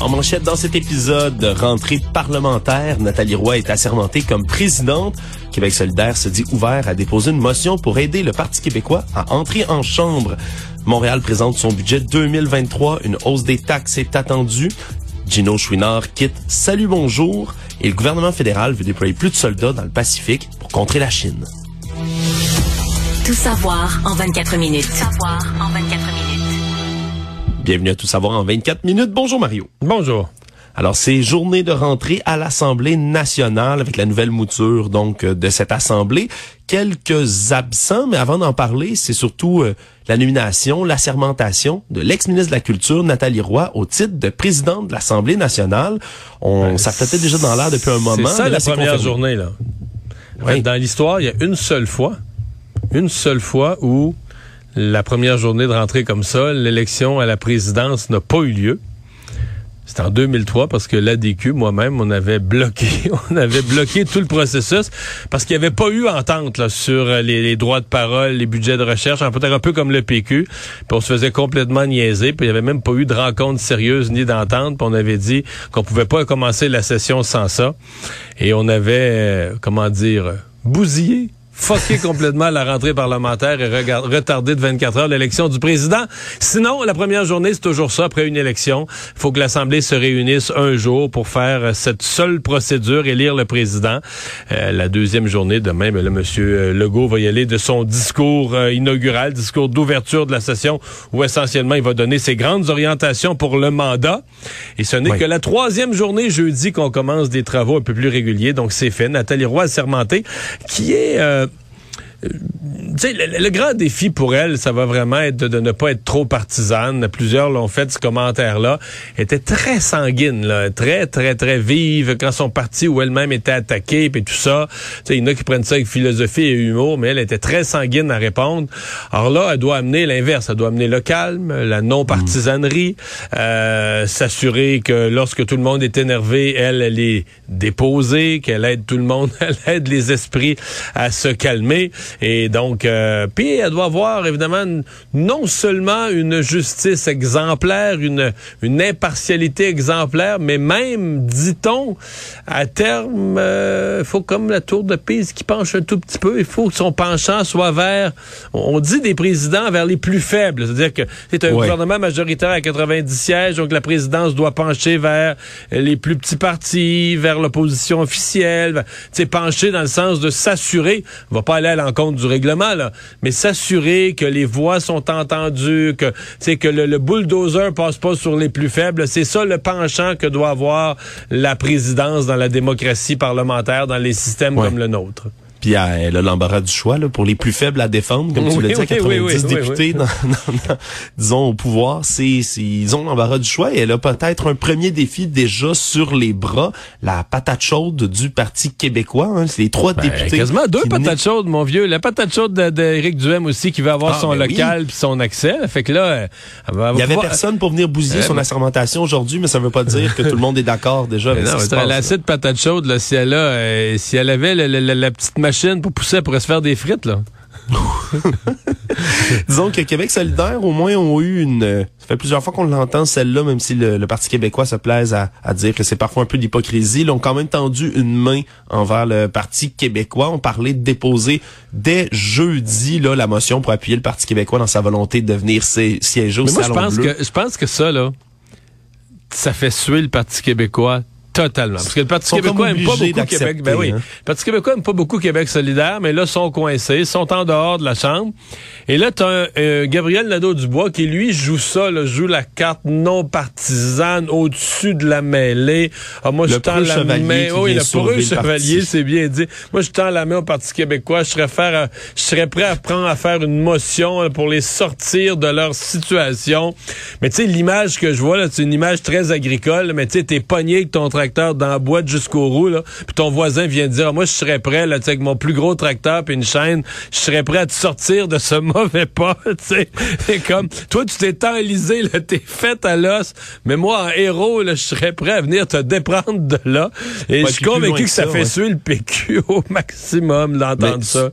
En manchette dans cet épisode de rentrée parlementaire, Nathalie Roy est assermentée comme présidente. Québec solidaire se dit ouvert à déposer une motion pour aider le Parti québécois à entrer en chambre. Montréal présente son budget 2023. Une hausse des taxes est attendue. Gino Chouinard quitte Salut Bonjour et le gouvernement fédéral veut déployer plus de soldats dans le Pacifique pour contrer la Chine. Tout savoir en 24 minutes. Tout savoir en 24 minutes. Bienvenue à Tout savoir en 24 minutes. Bonjour Mario. Bonjour. Alors, c'est journée de rentrée à l'Assemblée nationale avec la nouvelle mouture donc euh, de cette assemblée. Quelques absents, mais avant d'en parler, c'est surtout euh, la nomination, l'assermentation de l'ex-ministre de la Culture, Nathalie Roy, au titre de présidente de l'Assemblée nationale. On Ben, déjà dans l'air depuis un moment. C'est ça mais là, la première confirmé. journée là. Oui. Dans l'histoire, il y a une seule fois, une seule fois où la première journée de rentrée comme ça, l'élection à la présidence n'a pas eu lieu. C'était en 2003 parce que l'ADQ, moi-même, on avait bloqué, on avait bloqué tout le processus parce qu'il n'y avait pas eu entente sur euh, les, droits de parole, les budgets de recherche, un peu, un peu comme le PQ. Puis on se faisait complètement niaiser. Puis il n'y avait même pas eu de rencontre sérieuse ni d'entente. Puis on avait dit qu'on pouvait pas commencer la session sans ça. Et on avait, euh, comment dire, bousillé fucké complètement la rentrée parlementaire et regard- retardé de 24 heures l'élection du président. Sinon, la première journée, c'est toujours ça. Après une élection, il faut que l'Assemblée se réunisse un jour pour faire euh, cette seule procédure, élire le président. Euh, la deuxième journée, demain, ben là, M. Legault va y aller de son discours euh, inaugural, discours d'ouverture de la session, où essentiellement, il va donner ses grandes orientations pour le mandat. Et ce n'est Oui. que la troisième journée, jeudi, qu'on commence des travaux un peu plus réguliers. Donc, c'est fait. Nathalie Roy assermentée, qui est... euh, le, le grand défi pour elle, ça va vraiment être de, ne pas être trop partisane. Plusieurs l'ont fait, ce commentaire-là. Était très sanguine, là, très, très, très vive quand son parti ou elle-même était attaquée, puis tout ça. Il y en a qui prennent ça avec philosophie et humour, mais elle était très sanguine à répondre. Alors là, elle doit amener l'inverse. Elle doit amener le calme, la non-partisanerie, euh, s'assurer que lorsque tout le monde est énervé, elle, elle est déposée, qu'elle aide tout le monde, elle aide les esprits à se calmer. Et donc, euh, puis elle doit avoir évidemment non seulement une justice exemplaire, une, une impartialité exemplaire, mais même, dit-on, à terme, il faut comme la tour de Pise qui penche un tout petit peu, il faut que son penchant soit vers, on dit des présidents vers les plus faibles, c'est-à-dire que c'est un Ouais. gouvernement majoritaire à 90 sièges, donc la présidence doit pencher vers les plus petits partis, vers l'opposition officielle, sais, pencher dans le sens de s'assurer, on va pas aller à l'encontre du règlement, là, mais s'assurer que les voix sont entendues, que, sais, que le, le bulldozer passe pas sur les plus faibles. C'est ça le penchant que doit avoir la présidence dans la démocratie parlementaire, dans les systèmes Ouais. comme le nôtre. Puis euh, elle a l'embarras du choix là, pour les plus faibles à défendre, comme tu l'as dit, à oui, 90 oui, oui, oui, députés oui. Dans, dans- dans- disons au pouvoir, c'est ils ont l'embarras du choix et elle a peut-être un premier défi déjà sur les bras, la patate chaude du Parti québécois. Hein, c'est les trois Ben, députés. quasiment deux patates chaudes, mon vieux. La patate chaude de- d'Éric Duhem aussi, qui va avoir Ah, son ben local puis son accès. Fait que là, elle va, elle va Il y avait pouvoir- personne pour venir bousiller Euh, son mais- assermentation aujourd'hui, mais ça veut pas dire que tout le monde est d'accord déjà avec Mais ce non, qui se elle a passe, assez de patates chaudes, là, si elle a, euh, si elle avait le- la petite machine pour pousser, elle pourrait se faire des frites, là. Disons que Québec solidaire, au moins, ont eu une... euh, Ça fait plusieurs fois qu'on l'entend, celle-là, même si le, le Parti québécois se plaise à, à dire que c'est parfois un peu d'hypocrisie. Ils ont quand même tendu une main envers le Parti québécois. On parlait de déposer dès jeudi là, la motion pour appuyer le Parti québécois dans sa volonté de venir si- siéger au Mais moi, je pense Bleu. que, je pense que ça, là, ça fait suer le Parti québécois Totalement. Parce que le Parti québécois aime pas beaucoup Québec. Ben oui. hein. Le Parti québécois aime pas beaucoup Québec solidaire, mais là, sont coincés, sont en dehors de la Chambre. Et là, tu as Gabriel Nadeau-Dubois qui, lui, joue ça, là, joue la carte non partisane au-dessus de la mêlée. Ah, moi, Le je tends la main. Oui, le preux chevalier, c'est bien dit. Moi, je tends la main au Parti québécois. Je serais, faire, euh, je serais prêt à prendre à faire une motion là, pour les sortir de leur situation. Mais tu sais, l'image que je vois, là, c'est une image très agricole. Mais tu sais, t'es pogné avec ton tracteur dans la boîte jusqu'au roue, là, puis ton voisin vient te dire, Ah, moi, je serais prêt, là, avec mon plus gros tracteur puis une chaîne, je serais prêt à te sortir de ce mauvais pas, tu sais. C'est comme, toi, tu t'es enlisé, là, t'es fait à l'os, mais moi, en héros, là, je serais prêt à venir te déprendre de là. Et je suis convaincu que ça, fait suer le PQ au maximum d'entendre ça.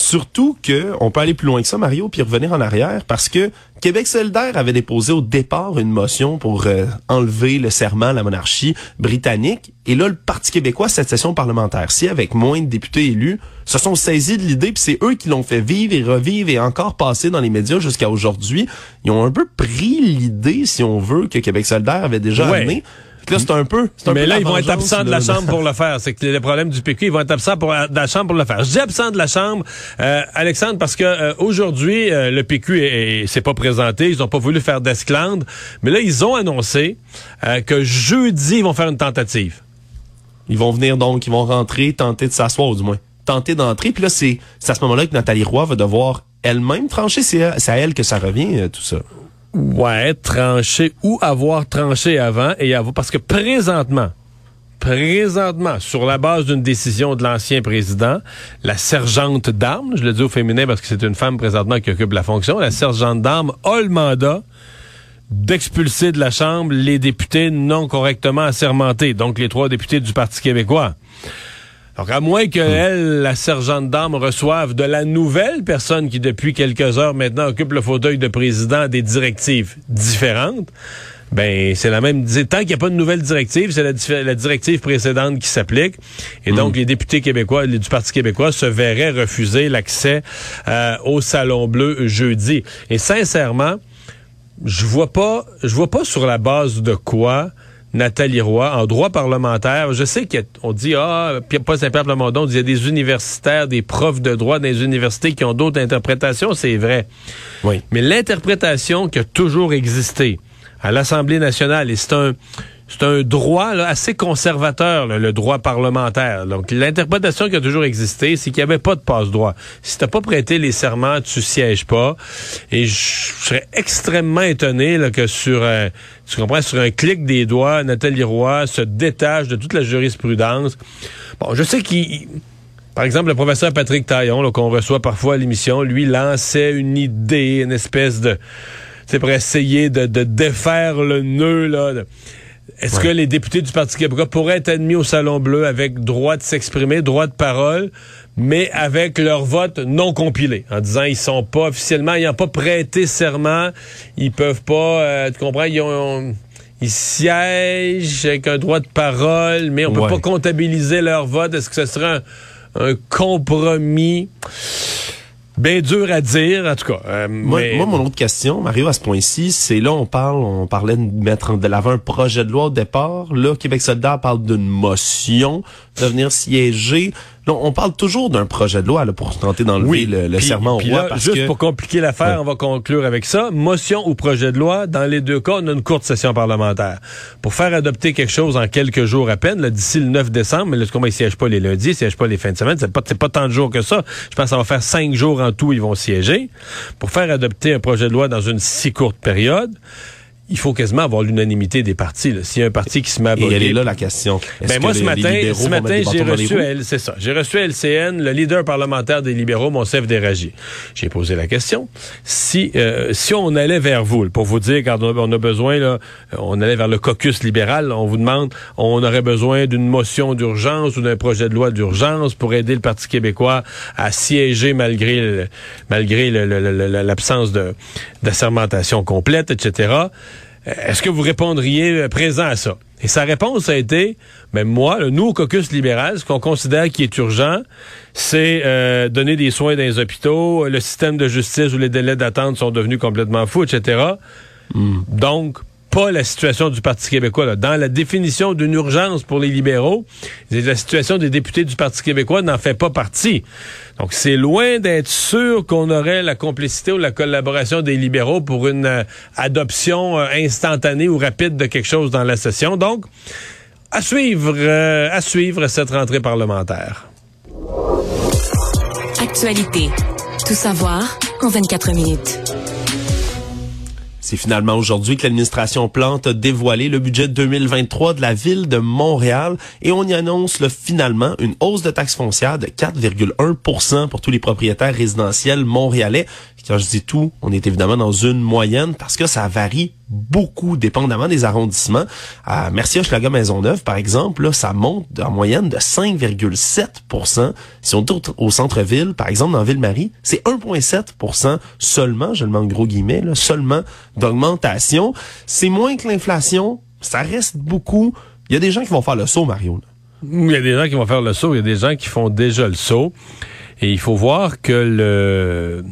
Surtout que on peut aller plus loin que ça, Mario, puis revenir en arrière, parce que Québec solidaire avait déposé au départ une motion pour euh, enlever le serment à la monarchie britannique. Et là, le Parti québécois, cette session parlementaire-ci, avec moins de députés élus, se sont saisis de l'idée, puis c'est eux qui l'ont fait vivre et revivre et encore passer dans les médias jusqu'à aujourd'hui. Ils ont un peu pris l'idée, si on veut, que Québec solidaire avait déjà Ouais. amené. Fait que Là, c'est un peu. c'est un Mais peu là, ils vont être absents de la Chambre pour le faire. C'est que les problèmes du PQ, ils vont être absents pour, de la Chambre pour le faire. Je dis absents de la Chambre, euh, Alexandre, parce que euh, aujourd'hui, euh, le PQ est- est- s'est pas présenté. Ils n'ont pas voulu faire d'esclandre. Mais là, ils ont annoncé euh, que jeudi, ils vont faire une tentative. Ils vont venir donc, ils vont rentrer, tenter de s'asseoir, ou du moins, tenter d'entrer. Puis là, c'est c'est à ce moment-là que Nathalie Roy va devoir elle-même trancher. C'est à, c'est à elle que ça revient, euh, tout ça. Ouais, trancher ou avoir tranché avant et avoir parce que présentement, présentement, sur la base d'une décision de l'ancien président, la sergente d'armes, je le dis au féminin parce que c'est une femme présentement qui occupe la fonction, la sergente d'armes a le mandat d'expulser de la Chambre les députés non correctement assermentés, donc les trois députés du Parti québécois. Alors, à moins que elle, la sergente d'armes, reçoive de la nouvelle personne qui, depuis quelques heures maintenant, occupe le fauteuil de président des directives différentes, ben, c'est la même. Tant qu'il n'y a pas de nouvelle directive, c'est la, directive précédente qui s'applique. Et donc, les députés québécois, les- du Parti québécois, se verraient refuser l'accès euh, au Salon Bleu jeudi. Et sincèrement, je vois pas, je vois pas sur la base de quoi Nathalie Roy, en droit parlementaire, je sais qu'on dit, ah, Pierre- Paul Saint-Pierre Plamondon dit, il y a des universitaires, des profs de droit dans les universités qui ont d'autres interprétations, c'est vrai. Oui. Mais l'interprétation qui a toujours existé à l'Assemblée nationale, et c'est un, c'est un droit là, assez conservateur, là, le droit parlementaire. Donc, l'interprétation qui a toujours existé, c'est qu'il n'y avait pas de passe-droit. Si t'as pas prêté les serments, tu sièges pas. Et je serais extrêmement étonné là, que sur un, tu comprends, sur un clic des doigts, Nathalie Roy se détache de toute la jurisprudence. Bon, je sais qu'il... Par exemple, le professeur Patrick Taillon, qu'on reçoit parfois à l'émission, lui lançait une idée, une espèce de... C'est pour essayer de, de défaire le nœud, là. Est-ce que les députés du Parti québécois pourraient être admis au Salon Bleu avec droit de s'exprimer, droit de parole, mais avec leur vote non compilé, en disant ils sont pas officiellement, ils n'ont pas prêté serment, ils peuvent pas, euh, tu comprends, ils ont... Ils siègent avec un droit de parole, mais on peut Ouais. pas comptabiliser leur vote. Est-ce que ce serait un, un compromis? Bien dur à dire, en tout cas. Euh, Moi, mais- moi, mon autre question, Mario, à ce point-ci, c'est là, on parle, on parlait de mettre de l'avant un projet de loi au départ. Là, Québec solidaire parle d'une motion de venir siéger. Là, on parle toujours d'un projet de loi là, pour tenter d'enlever le, le serment au roi. là, parce juste que, pour compliquer l'affaire, Ouais. on va conclure avec ça. Motion ou projet de loi, dans les deux cas, on a une courte session parlementaire. Pour faire adopter quelque chose en quelques jours à peine, d'ici le 9 décembre, mais là, comment ils siègent pas les lundis, ils siègent pas les fins de semaine, c'est pas, pas tant de jours que ça. Je pense que ça va faire cinq jours en tout, ils vont siéger. Pour faire adopter un projet de loi dans une si courte période, il faut quasiment avoir l'unanimité des partis. S'il y a un parti qui se met à et elle est là la question. Ben que moi, ce les matin, ce matin, j'ai reçu, roues? elle, c'est ça. J'ai reçu à LCN, le leader parlementaire des libéraux, Monsef Déragi. J'ai posé la question. Si, euh, si on allait vers vous, pour vous dire, quand on a, besoin, là, on allait vers le caucus libéral, on vous demande, on aurait besoin d'une motion d'urgence ou d'un projet de loi d'urgence pour aider le Parti québécois à siéger malgré, le- malgré l'absence de, d'assermentation complète, etc. Est-ce que vous répondriez présent à ça? Et sa réponse a été, mais moi, là, nous, au caucus libéral, ce qu'on considère qui est urgent, c'est euh, donner des soins dans les hôpitaux, le système de justice où les délais d'attente sont devenus complètement fous, etc. Donc, la situation du Parti québécois. Dans la définition d'une urgence pour les libéraux, la situation des députés du Parti québécois n'en fait pas partie. Donc, c'est loin d'être sûr qu'on aurait la complicité ou la collaboration des libéraux pour une euh, adoption euh, instantanée ou rapide de quelque chose dans la session. Donc, à suivre, euh, à suivre cette rentrée parlementaire. Actualité. Tout savoir en 24 minutes. C'est finalement aujourd'hui que l'administration Plante a dévoilé le budget 2023 de la ville de Montréal et on y annonce finalement une hausse de taxes foncières de 4,1% pour tous les propriétaires résidentiels montréalais. Quand je dis tout, on est évidemment dans une moyenne parce que ça varie beaucoup dépendamment des arrondissements. À Mercier-Hochelaga Maisonneuve, par exemple, là, ça monte en moyenne de 5,7% Si on tourne au centre-ville, par exemple dans Ville-Marie, c'est 1,7% seulement, je le mets en gros guillemets, là, seulement d'augmentation. C'est moins que l'inflation, ça reste beaucoup. Il y a des gens qui vont faire le saut, Mario. Il y a des gens qui vont faire le saut, il y a des gens qui font déjà le saut. Et il faut voir que le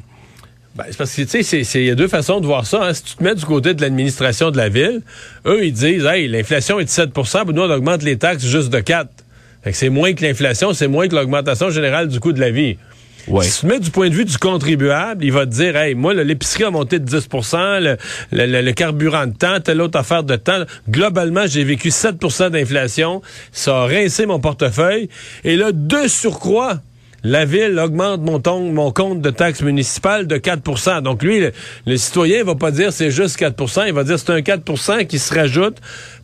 ben, c'est parce que, tu sais, il y a deux façons de voir ça. Hein. Si tu te mets du côté de l'administration de la ville, eux, ils disent, hey, l'inflation est de 7% pour nous, on augmente les taxes juste de 4 fait que c'est moins que l'inflation, c'est moins que l'augmentation générale du coût de la vie. Ouais. Si tu te mets du point de vue du contribuable, il va te dire, hey, moi, l'épicerie a monté de 10 le, le, le, carburant de temps, telle autre affaire de temps. Globalement, j'ai vécu 7% d'inflation. Ça a rincé mon portefeuille. Et là, de surcroît, la ville augmente mon, ton, mon compte de taxes municipales de 4% Donc lui, le, citoyen va pas dire c'est juste 4% il va dire c'est un 4% qui se rajoute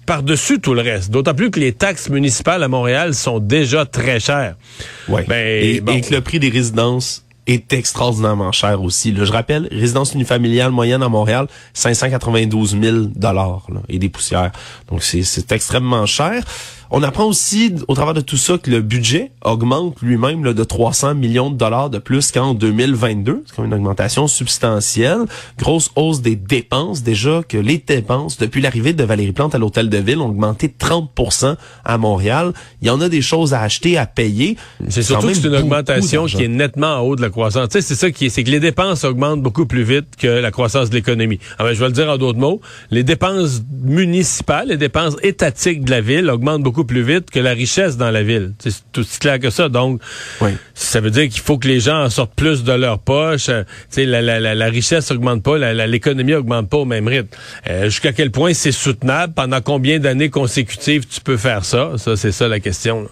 par-dessus tout le reste. D'autant plus que les taxes municipales à Montréal sont déjà très chères. Ouais. Ben, et, que le prix des résidences est extraordinairement cher aussi. Là, je rappelle, résidence unifamiliale moyenne à Montréal, 592 000 dollars et des poussières. Donc c'est extrêmement cher. On apprend aussi au travers de tout ça que le budget augmente lui-même de 300 millions de dollars de plus qu'en 2022. C'est comme une augmentation substantielle. Grosse hausse des dépenses. Déjà que les dépenses, depuis l'arrivée de Valérie Plante à l'hôtel de ville, ont augmenté 30 à Montréal. Il y en a des choses à acheter, à payer. C'est surtout que c'est une augmentation qui est nettement en haut de la croissance. Tu sais, c'est ça qui est, c'est que les dépenses augmentent beaucoup plus vite que la croissance de l'économie. Ah ben, je vais le dire en d'autres mots. Les dépenses municipales, les dépenses étatiques de la ville augmentent beaucoup plus vite que la richesse dans la ville. C'est tout aussi clair que ça. Donc, ça veut dire qu'il faut que les gens en sortent plus de leur poche. Euh, la, la, la, la, richesse augmente pas, l'économie augmente pas au même rythme. Euh, jusqu'à quel point c'est soutenable? Pendant combien d'années consécutives tu peux faire ça? Ça, c'est ça la question.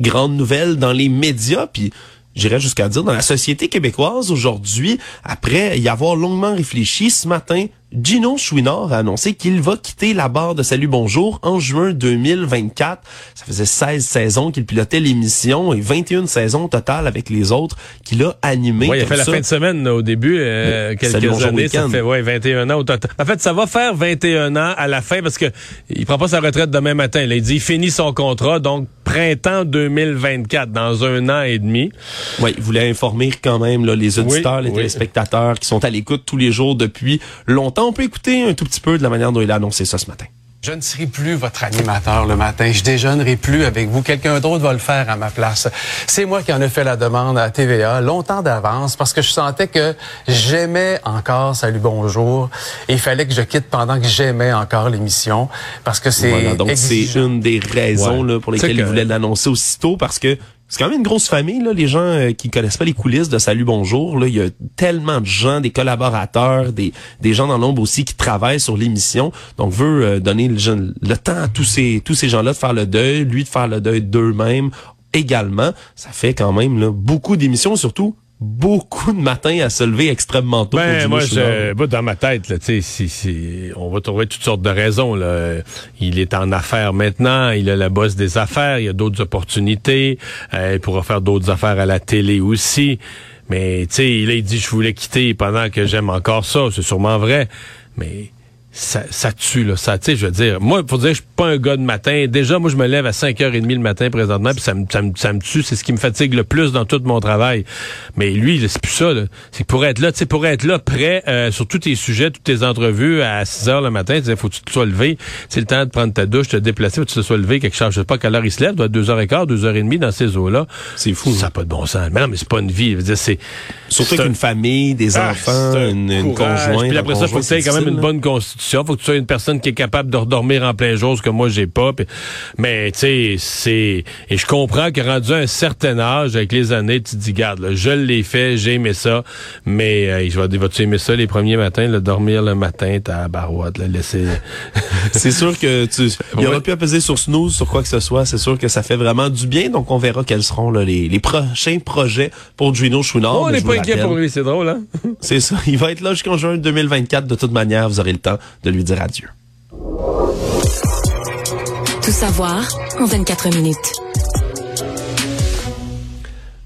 Grande nouvelle dans les médias, puis j'irais jusqu'à dire dans la société québécoise aujourd'hui, après y avoir longuement réfléchi ce matin, Gino Chouinard a annoncé qu'il va quitter la barre de Salut Bonjour en juin 2024. Ça faisait 16 saisons qu'il pilotait l'émission et 21 saisons totales avec les autres qu'il a animé. Oui, il a fait la fin de semaine au début, euh, quelques années. Ça fait ouais, 21 ans au total. En fait, ça va faire 21 ans à la fin parce que il prend pas sa retraite demain matin. il dit il finit son contrat, donc printemps 2024, dans un an et demi. Oui, il voulait informer quand même là, les auditeurs, les téléspectateurs qui sont à l'écoute tous les jours depuis longtemps on peut écouter un tout petit peu de la manière dont il a annoncé ça ce matin. Je ne serai plus votre animateur le matin. Je déjeunerai plus avec vous. Quelqu'un d'autre va le faire à ma place. C'est moi qui en ai fait la demande à TVA longtemps d'avance parce que je sentais que j'aimais encore Salut Bonjour et il fallait que je quitte pendant que j'aimais encore l'émission parce que c'est donc c'est une des raisons là, pour lesquelles il voulait l'annoncer aussitôt parce que c'est quand même une grosse famille, là, les gens euh, qui connaissent pas les coulisses de Salut Bonjour. Là, il y a tellement de gens, des collaborateurs, des, des gens dans l'ombre aussi qui travaillent sur l'émission. Donc, veut euh, donner le, le, temps à tous ces tous ces gens-là de faire le deuil, lui de faire le deuil d'eux-mêmes également. Ça fait quand même beaucoup d'émissions, surtout beaucoup de matins à se lever extrêmement tôt. Ben, moi, je, dans ma tête, là, si, si, on va trouver toutes sortes de raisons. Là. Il est en affaires maintenant, il a la bosse des affaires, il y a d'autres opportunités, euh, il pourra faire d'autres affaires à la télé aussi. Mais tu sais, il dit je voulais quitter pendant que j'aime encore ça, c'est sûrement vrai. Mais ça, ça tue, là. Ça, tu sais, je veux dire, moi, faut dire, je suis pas un gars de matin. Déjà, moi, je me lève à 5h30 le matin présentement, puis ça me, ça me, ça me tue. C'est ce qui me fatigue le plus dans tout mon travail. Mais lui, c'est plus ça. C'est pour être là, tu sais, pour être là, prêt euh, sur tous tes sujets, toutes tes entrevues à 6h le matin, tu faut que tu te sois levé. C'est le temps de prendre ta douche, te déplacer, faut que tu te sois levé quelque chose. Je sais pas quelle heure il se lève, doit être 2h15, 2h30 dans ces eaux-là. C'est fou. Ça n'a pas de bon sens. Mais non, mais c'est pas une vie. Je veux dire, c'est. Surtout un- qu'une famille, des Ah, enfants, un une, conjointe. Puis après ça, faut que quand même une bonne constitution. Faut que tu sois une personne qui est capable de redormir en plein jour, ce que moi, j'ai pas. Puis- mais, tu sais, c'est... Et je comprends que rendu à un certain âge, avec les années, tu te dis, garde, là, je l'ai fait, j'ai aimé ça. Mais, euh, je vais vas-tu aimer ça les premiers matins, le dormir le matin, ta barouette, le laisser... C'est sûr que tu, il Ouais. aurait pu apaiser sur snooze, sur quoi que ce soit. C'est sûr que ça fait vraiment du bien. Donc, on verra quels seront là, les, les prochains projets pour Gino Chouinard. Oh, on n'est pas inquiet pour lui, c'est drôle, hein? C'est ça. Il va être là jusqu'en juin 2024. De toute manière, vous aurez le temps de lui dire adieu. Tout savoir en 24 minutes.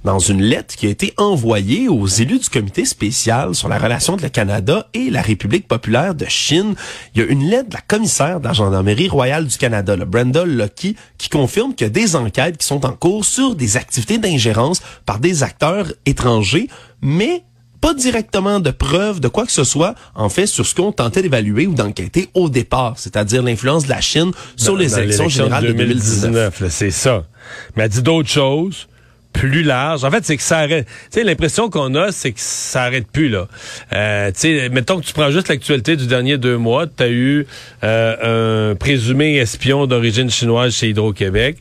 Dans une lettre qui a été envoyée aux élus du comité spécial sur la relation de le Canada et la République populaire de Chine, il y a une lettre de la commissaire de la Gendarmerie royale du Canada, le Brenda Lucky, qui confirme qu'il y a des enquêtes qui sont en cours sur des activités d'ingérence par des acteurs étrangers, mais pas directement de preuves de quoi que ce soit, en fait, sur ce qu'on tentait d'évaluer ou d'enquêter au départ, c'est-à-dire l'influence de la Chine sur Dans- les dans élections générales de 2019. là, c'est ça. Mais elle dit d'autres choses plus larges. En fait, c'est que ça arrête. Tu sais, l'impression qu'on a, c'est que ça arrête plus, là. Euh, tu sais, mettons que tu prends juste l'actualité du dernier deux mois. Tu as eu euh, un présumé espion d'origine chinoise chez Hydro-Québec.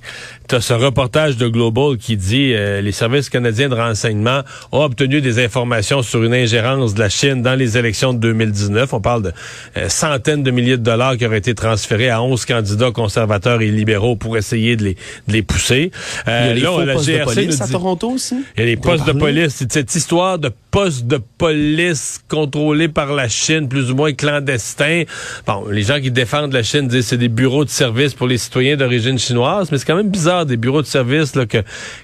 Tu as ce reportage de Global qui dit euh, les services canadiens de renseignement ont obtenu des informations sur une ingérence de la Chine dans les élections de 2019. On parle de euh, centaines de milliers de dollars qui auraient été transférés à 11 candidats conservateurs et libéraux pour essayer de les, de les pousser. Euh, Il y a les là, la de police à Toronto aussi? il y a les postes de police. Cette histoire de postes de police contrôlés par la Chine, plus ou moins clandestins. Bon, les gens qui défendent la Chine disent que c'est des bureaux de service pour les citoyens d'origine chinoise, mais c'est quand même bizarre des bureaux de service là, que,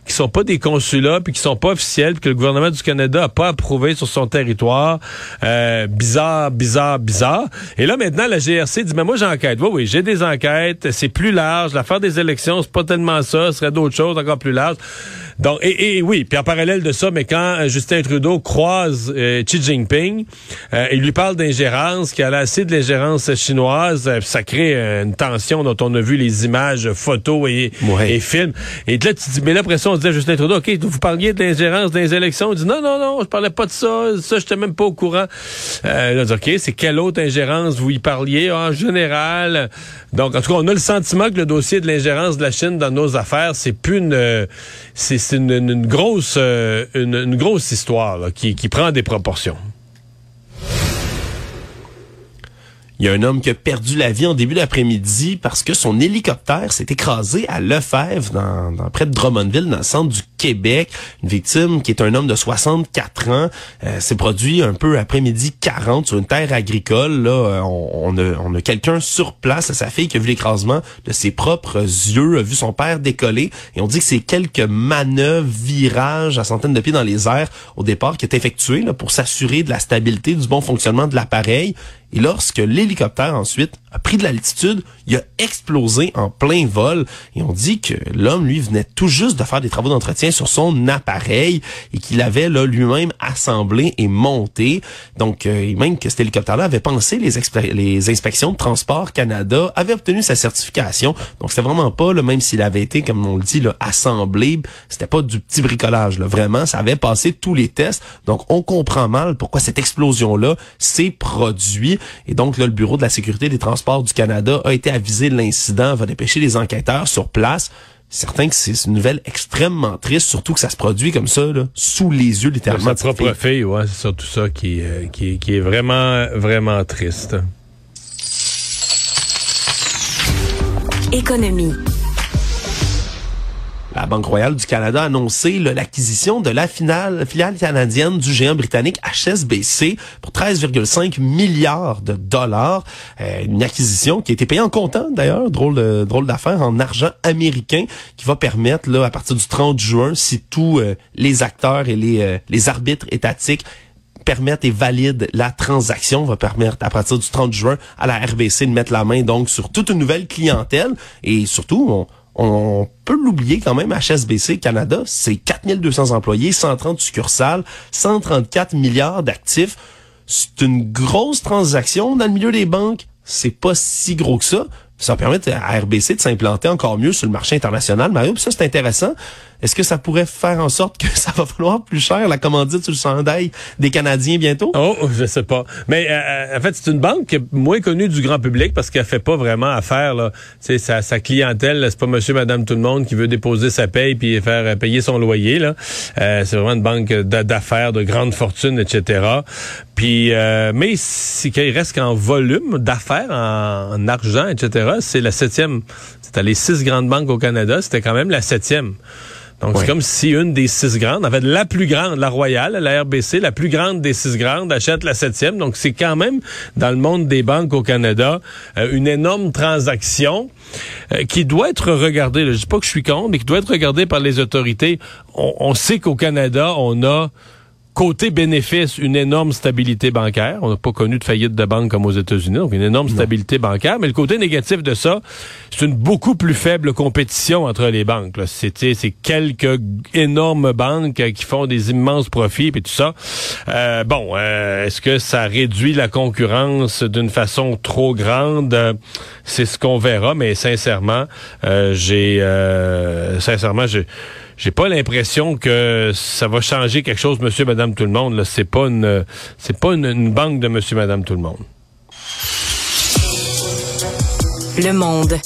qui sont pas des consulats puis qui sont pas officiels puis que le gouvernement du Canada a pas approuvé sur son territoire. Euh, bizarre, bizarre, bizarre. Et là maintenant la GRC dit mais moi j'enquête. Oui oui, j'ai des enquêtes, c'est plus large, l'affaire des élections, c'est pas tellement ça, ce serait d'autres choses encore plus larges. Donc et, et oui, puis en parallèle de ça, mais quand euh, Justin Trudeau croise euh, Xi Jinping, euh, il lui parle d'ingérence, qu'il a assez de l'ingérence chinoise, euh, ça crée euh, une tension dont on a vu les images, photos et, Ouais. et films. Et là, tu dis, mais là, après ça, on se dit à Justin Trudeau, OK, vous parliez de l'ingérence dans les élections. Il dit, non, non, non, je parlais pas de ça. Ça, j'étais même pas au courant. Euh, là, on dit, OK, c'est quelle autre ingérence vous y parliez? En général? Donc, en tout cas, on a le sentiment que le dossier de l'ingérence de la Chine dans nos affaires, c'est plus une, euh, c'est c'est une, grosse, euh, une, grosse histoire qui prend des proportions. Il y a un homme qui a perdu la vie en début d'après-midi parce que son hélicoptère s'est écrasé à Lefebvre, dans, près de Drummondville, dans le centre du Québec. Une victime qui est un homme de 64 ans euh, s'est produit un peu après-midi 40 sur une terre agricole. Là, Euh, on, a, on a quelqu'un sur place, sa fille qui a vu l'écrasement de ses propres yeux, a vu son père décoller. Et on dit que c'est quelques manœuvres, virages à centaines de pieds dans les airs au départ qui est effectué pour s'assurer de la stabilité, du bon fonctionnement de l'appareil. Et lorsque l'hélicoptère ensuite a pris de l'altitude, il a explosé en plein vol. Et on dit que l'homme, lui, venait tout juste de faire des travaux d'entretien sur son appareil et qu'il avait là lui-même assemblé et monté. Donc, euh, et même que cet hélicoptère-là avait pensé les, les inspections de Transport Canada, avait obtenu sa certification. Donc, c'était vraiment pas, là, même s'il avait été, comme on le dit, là, assemblé, c'était pas du petit bricolage. Là. Vraiment, ça avait passé tous les tests. Donc, on comprend mal pourquoi cette explosion-là s'est produite. Et donc, là, le Bureau de la sécurité des transports du Canada a été avisé de l'incident, va dépêcher les enquêteurs sur place. Certain que c'est une nouvelle extrêmement triste, surtout que ça se produit comme ça, là, sous les yeux De littéralement. sa de cette propre fille. fille, ouais, c'est surtout ça qui, euh, qui, qui est vraiment, vraiment triste. Économie. La Banque royale du Canada a annoncé l'acquisition de la filiale canadienne du géant britannique HSBC pour 13,5 milliards de dollars. Euh, une acquisition qui a été payée en comptant d'ailleurs, drôle drôle d'affaire, en argent américain qui va permettre là à partir du 30 juin, si tous euh, les acteurs et les, euh, les arbitres étatiques permettent et valident la transaction, va permettre à partir du 30 juin à la RBC de mettre la main donc sur toute une nouvelle clientèle et surtout on, on peut l'oublier quand même, HSBC Canada, c'est 4200 employés, 130 succursales, 134 milliards d'actifs. C'est une grosse transaction dans le milieu des banques. C'est pas si gros que ça. Ça permet à RBC de s'implanter encore mieux sur le marché international. Mario, ça c'est intéressant. Est-ce que ça pourrait faire en sorte que ça va falloir plus cher la commandite sur le chandail des Canadiens bientôt? Oh, je sais pas. Mais euh, en fait, c'est une banque moins connue du grand public parce qu'elle fait pas vraiment affaire. Là. Sa, sa clientèle, c'est pas monsieur, madame, tout le monde qui veut déposer sa paye puis faire euh, payer son loyer. Là. Euh, c'est vraiment une banque d'affaires, de grande fortune, etc. Puis, euh, mais c'est qu'il reste qu'en volume d'affaires, en, argent, etc., c'est la septième. C'était les six grandes banques au Canada, c'était quand même la septième. Donc, c'est comme si une des six grandes, en fait, la plus grande, la Royale, la RBC, la plus grande des six grandes, achète la septième. Donc, c'est quand même, dans le monde des banques au Canada, euh, une énorme transaction euh, qui doit être regardée. je dis pas que je suis contre, mais qui doit être regardée par les autorités. On, on sait qu'au Canada, on a côté bénéfice, une énorme stabilité bancaire. On n'a pas connu de faillite de banque comme aux États-Unis, donc une énorme non. stabilité bancaire. Mais le côté négatif de ça, c'est une beaucoup plus faible compétition entre les banques. C'est quelques énormes banques qui font des immenses profits et tout ça. Euh, bon, euh, est-ce que ça réduit la concurrence d'une façon trop grande? C'est ce qu'on verra. Mais sincèrement, euh, j'ai sincèrement j'ai j'ai pas l'impression que ça va changer quelque chose, monsieur, madame, tout le monde. C'est pas une, c'est pas une, banque de monsieur, madame, tout le monde. Le monde.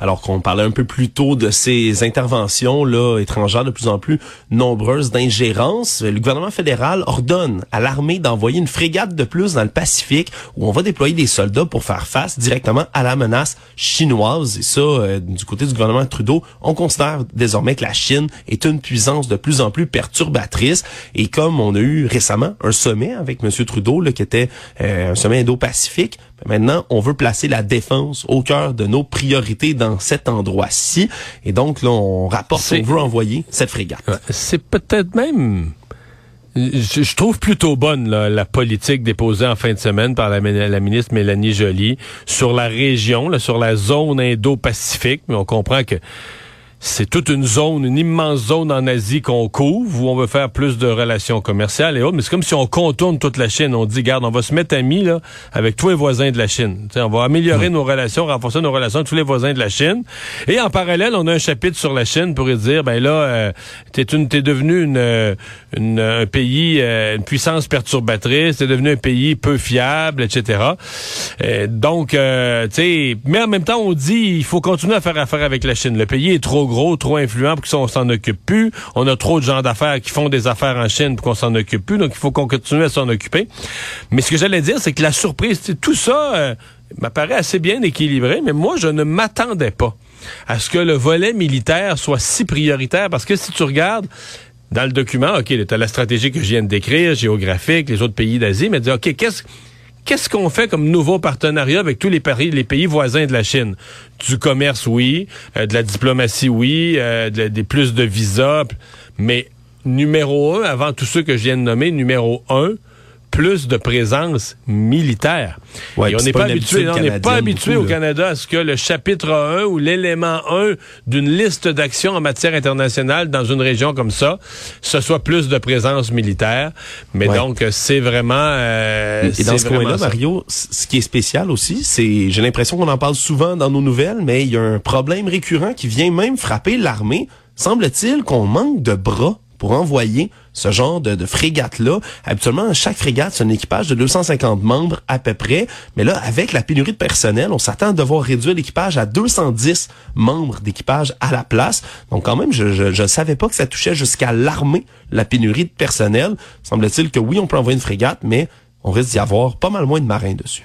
Alors qu'on parlait un peu plus tôt de ces interventions là étrangères de plus en plus nombreuses d'ingérence, le gouvernement fédéral ordonne à l'armée d'envoyer une frégate de plus dans le Pacifique où on va déployer des soldats pour faire face directement à la menace chinoise. Et ça, euh, du côté du gouvernement Trudeau, on considère désormais que la Chine est une puissance de plus en plus perturbatrice. Et comme on a eu récemment un sommet avec M. Trudeau, là, qui était euh, un sommet Indo-Pacifique, maintenant on veut placer la défense au cœur de nos priorités dans cet endroit-ci. Et donc, là, on rapporte qu'on veut envoyer cette frégate. C'est peut-être même... Je, je, trouve plutôt bonne là, la politique déposée en fin de semaine par la, la ministre Mélanie Joly sur la région, là, sur la zone Indo-Pacifique. Mais on comprend que c'est toute une zone, une immense zone en Asie qu'on couvre, où on veut faire plus de relations commerciales et autres, mais c'est comme si on contourne toute la Chine. On dit, garde, on va se mettre amis là, avec tous les voisins de la Chine. T'sais, on va améliorer nos relations, renforcer nos relations avec tous les voisins de la Chine. Et en parallèle, on a un chapitre sur la Chine pour dire, ben là, euh, t'es une, t'es devenu une, une, un pays, euh, une puissance perturbatrice, t'es devenu un pays peu fiable, etc. Euh, donc, euh, tu sais, mais en même temps, on dit, il faut continuer à faire affaire avec la Chine. Le pays est trop gros, trop influent pour qu'on s'en occupe plus. On a trop de gens d'affaires qui font des affaires en Chine pour qu'on s'en occupe plus. Donc, il faut qu'on continue à s'en occuper. Mais ce que j'allais dire, c'est que la surprise, tout ça euh, m'apparaît assez bien équilibré, mais moi, je ne m'attendais pas à ce que le volet militaire soit si prioritaire. Parce que si tu regardes, dans le document, OK, tu as la stratégie que je viens de décrire, géographique, les autres pays d'Asie, mais dis, OK, qu'est-ce qu'est-ce qu'on fait comme nouveau partenariat avec tous les pays, les pays voisins de la Chine? Du commerce, oui. Euh, de la diplomatie, oui. Euh, de, des plus de visas. Mais numéro un, avant tous ceux que je viens de nommer, numéro un, plus de présence militaire. Ouais, Et on n'est pas, habitué, on n'est pas habitué au Canada à ce que le chapitre 1 ou l'élément 1 d'une liste d'actions en matière internationale dans une région comme ça, ce soit plus de présence militaire. Mais ouais. donc, c'est vraiment... Euh, Et dans ce coin-là, Mario, ce qui est spécial aussi, c'est, j'ai l'impression qu'on en parle souvent dans nos nouvelles, mais il y a un problème récurrent qui vient même frapper l'armée. Semble-t-il qu'on manque de bras pour envoyer ce genre de, frégate-là. Habituellement, chaque frégate, c'est un équipage de 250 membres à peu près. Mais là, avec la pénurie de personnel, on s'attend à devoir réduire l'équipage à 210 membres d'équipage à la place. Donc quand même, je ne savais pas que ça touchait jusqu'à l'armée, la pénurie de personnel. Semble-t-il que oui, on peut envoyer une frégate, mais on risque d'y avoir pas mal moins de marins dessus.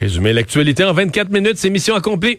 Résumer l'actualité en 24 minutes, c'est mission accomplie.